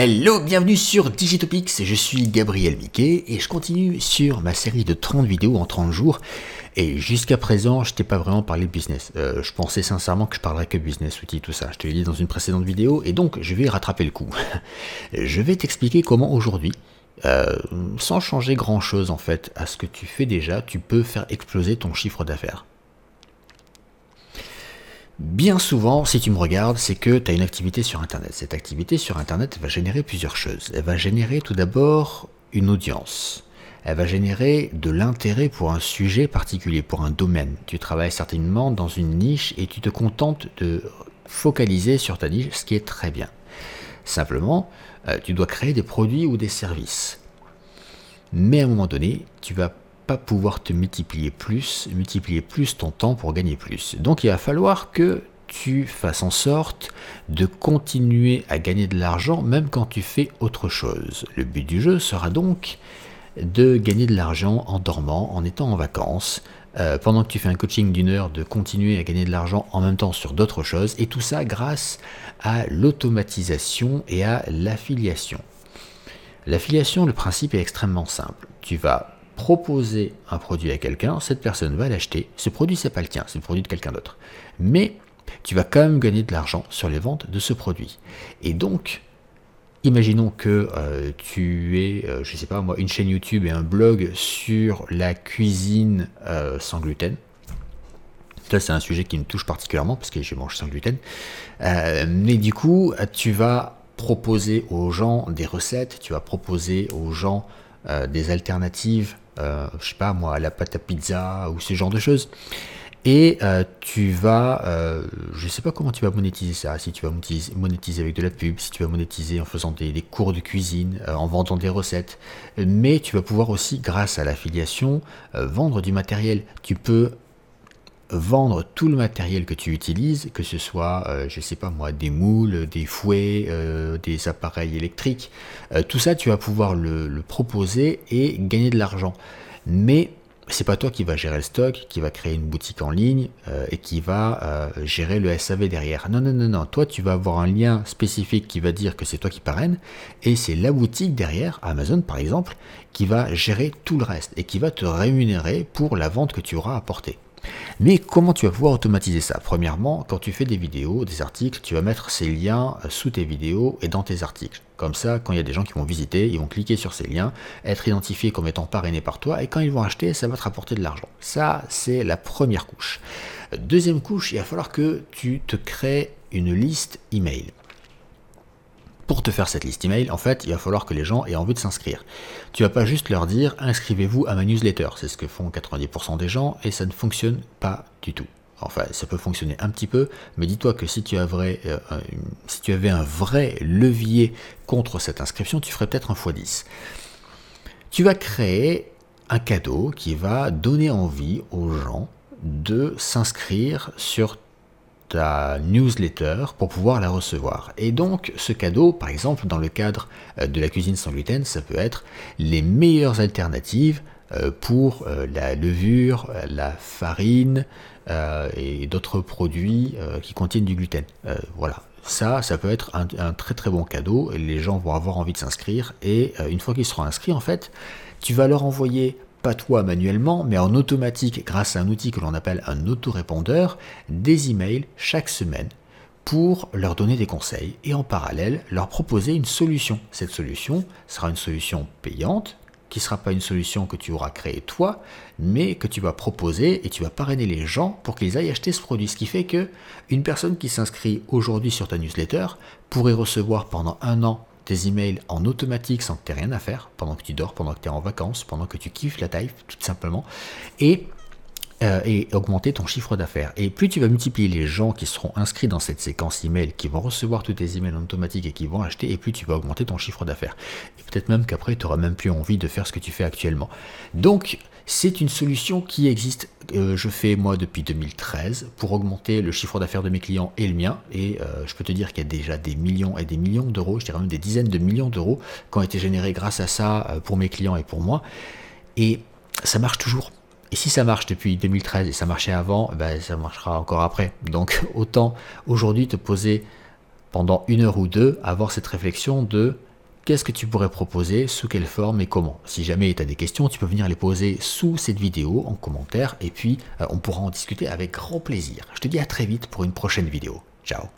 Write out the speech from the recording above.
Hello, bienvenue sur Digitopics, je suis Gabriel Miquet et je continue sur ma série de 30 vidéos en 30 jours. Et jusqu'à présent, je t'ai pas vraiment parlé de business. Euh, je pensais sincèrement que je parlerais que business, outils, tout ça. Je te l'ai dit dans une précédente vidéo et donc je vais rattraper le coup. je vais t'expliquer comment aujourd'hui, euh, sans changer grand chose en fait à ce que tu fais déjà, tu peux faire exploser ton chiffre d'affaires. Bien souvent, si tu me regardes, c'est que tu as une activité sur Internet. Cette activité sur Internet va générer plusieurs choses. Elle va générer tout d'abord une audience. Elle va générer de l'intérêt pour un sujet particulier, pour un domaine. Tu travailles certainement dans une niche et tu te contentes de focaliser sur ta niche, ce qui est très bien. Simplement, euh, tu dois créer des produits ou des services. Mais à un moment donné, tu vas pas pouvoir te multiplier plus, multiplier plus ton temps pour gagner plus. Donc il va falloir que tu fasses en sorte de continuer à gagner de l'argent même quand tu fais autre chose. Le but du jeu sera donc de gagner de l'argent en dormant, en étant en vacances, euh, pendant que tu fais un coaching d'une heure, de continuer à gagner de l'argent en même temps sur d'autres choses, et tout ça grâce à l'automatisation et à l'affiliation. L'affiliation, le principe est extrêmement simple. Tu vas proposer un produit à quelqu'un, cette personne va l'acheter. Ce produit, c'est pas le tien, c'est le produit de quelqu'un d'autre. Mais tu vas quand même gagner de l'argent sur les ventes de ce produit. Et donc, imaginons que euh, tu es, je euh, je sais pas moi, une chaîne YouTube et un blog sur la cuisine euh, sans gluten. Ça, c'est un sujet qui me touche particulièrement parce que je mange sans gluten. mais du coup, tu vas proposer aux gens des recettes, tu vas proposer aux gens des alternatives euh, je sais pas moi, la pâte à pizza ou ce genre de choses. Et euh, tu vas, euh, je sais pas comment tu vas monétiser ça, si tu vas monétiser, avec de la pub, si tu vas monétiser en faisant des, des cours de cuisine, en vendant des recettes, mais tu vas pouvoir aussi, grâce à l'affiliation, vendre du matériel. Tu peux vendre tout le matériel que tu utilises, que ce soit, euh, je sais pas moi, des moules, des fouets, euh, des appareils électriques, euh, tout ça tu vas pouvoir le, proposer et gagner de l'argent. Mais c'est pas toi qui va gérer le stock, qui va créer une boutique en ligne et qui va gérer le SAV derrière. Non, non, non, non. Toi, tu vas avoir un lien spécifique qui va dire que c'est toi qui parraine et c'est la boutique derrière, Amazon par exemple, qui va gérer tout le reste et qui va te rémunérer pour la vente que tu auras apportée. Mais comment tu vas pouvoir automatiser ça? Premièrement, quand tu fais des vidéos, des articles, tu vas mettre ces liens sous tes vidéos et dans tes articles. Comme ça, quand il y a des gens qui vont visiter, ils vont cliquer sur ces liens, être identifiés comme étant parrainés par toi, et quand ils vont acheter, ça va te rapporter de l'argent. Ça, c'est la première couche. Deuxième couche, il va falloir que tu te crées une liste email pour te faire cette liste email, en fait, il va falloir que les gens aient envie de s'inscrire. Tu vas pas juste leur dire inscrivez-vous à ma newsletter, c'est ce que font 90% des gens et ça ne fonctionne pas du tout. Enfin, ça peut fonctionner un petit peu, mais dis-toi que si tu, avais, euh, avais un vrai levier contre cette inscription, tu ferais peut-être un x10. Tu vas créer un cadeau qui va donner envie aux gens de s'inscrire sur ta newsletter pour pouvoir la recevoir. Et donc ce cadeau, par exemple dans le cadre euh, de la cuisine sans gluten, ça peut être les meilleures alternatives euh, pour euh, la levure, la farine et d'autres produits qui contiennent du gluten. Voilà. Ça, ça peut être un, très très bon cadeau les gens vont avoir envie de s'inscrire et une fois qu'ils seront inscrits, en fait, tu vas leur envoyer pas toi manuellement, mais en automatique grâce à un outil que l'on appelle un autorépondeur, des emails chaque semaine pour leur donner des conseils et en parallèle leur proposer une solution. Cette solution sera une solution payante qui ne sera pas une solution que tu auras créée toi, mais que tu vas proposer et tu vas parrainer les gens pour qu'ils aillent acheter ce produit. Ce qui fait que une personne qui s'inscrit aujourd'hui sur ta newsletter pourrait recevoir pendant un an tes emails en automatique sans que tu aies rien à faire, pendant que tu dors, pendant que tu es en vacances, pendant que tu kiffes la taille, tout simplement, et, euh, et augmenter ton chiffre d'affaires. Et plus tu vas multiplier les gens qui seront inscrits dans cette séquence email, qui vont recevoir tous tes emails en automatique et qui vont acheter, et plus tu vas augmenter ton chiffre d'affaires. Et peut-être même qu'après, tu n'auras même plus envie de faire ce que tu fais actuellement. Donc, c'est une solution qui existe, euh, je fais moi depuis 2013, pour augmenter le chiffre d'affaires de mes clients et le mien. Et euh, je peux te dire qu'il y a déjà des millions et des millions d'euros, je dirais même des dizaines de millions d'euros qui ont été générés grâce à ça pour mes clients et pour moi. Et ça marche toujours. Et si ça marche depuis 2013 et ça marchait avant, ben, ça marchera encore après. Donc autant aujourd'hui te poser pendant une heure ou deux, avoir cette réflexion de qu'est-ce que tu pourrais proposer, sous quelle forme et comment. Si jamais tu as des questions, tu peux venir les poser sous cette vidéo en commentaire et puis euh, on pourra en discuter avec grand plaisir. Je te dis à très vite pour une prochaine vidéo. Ciao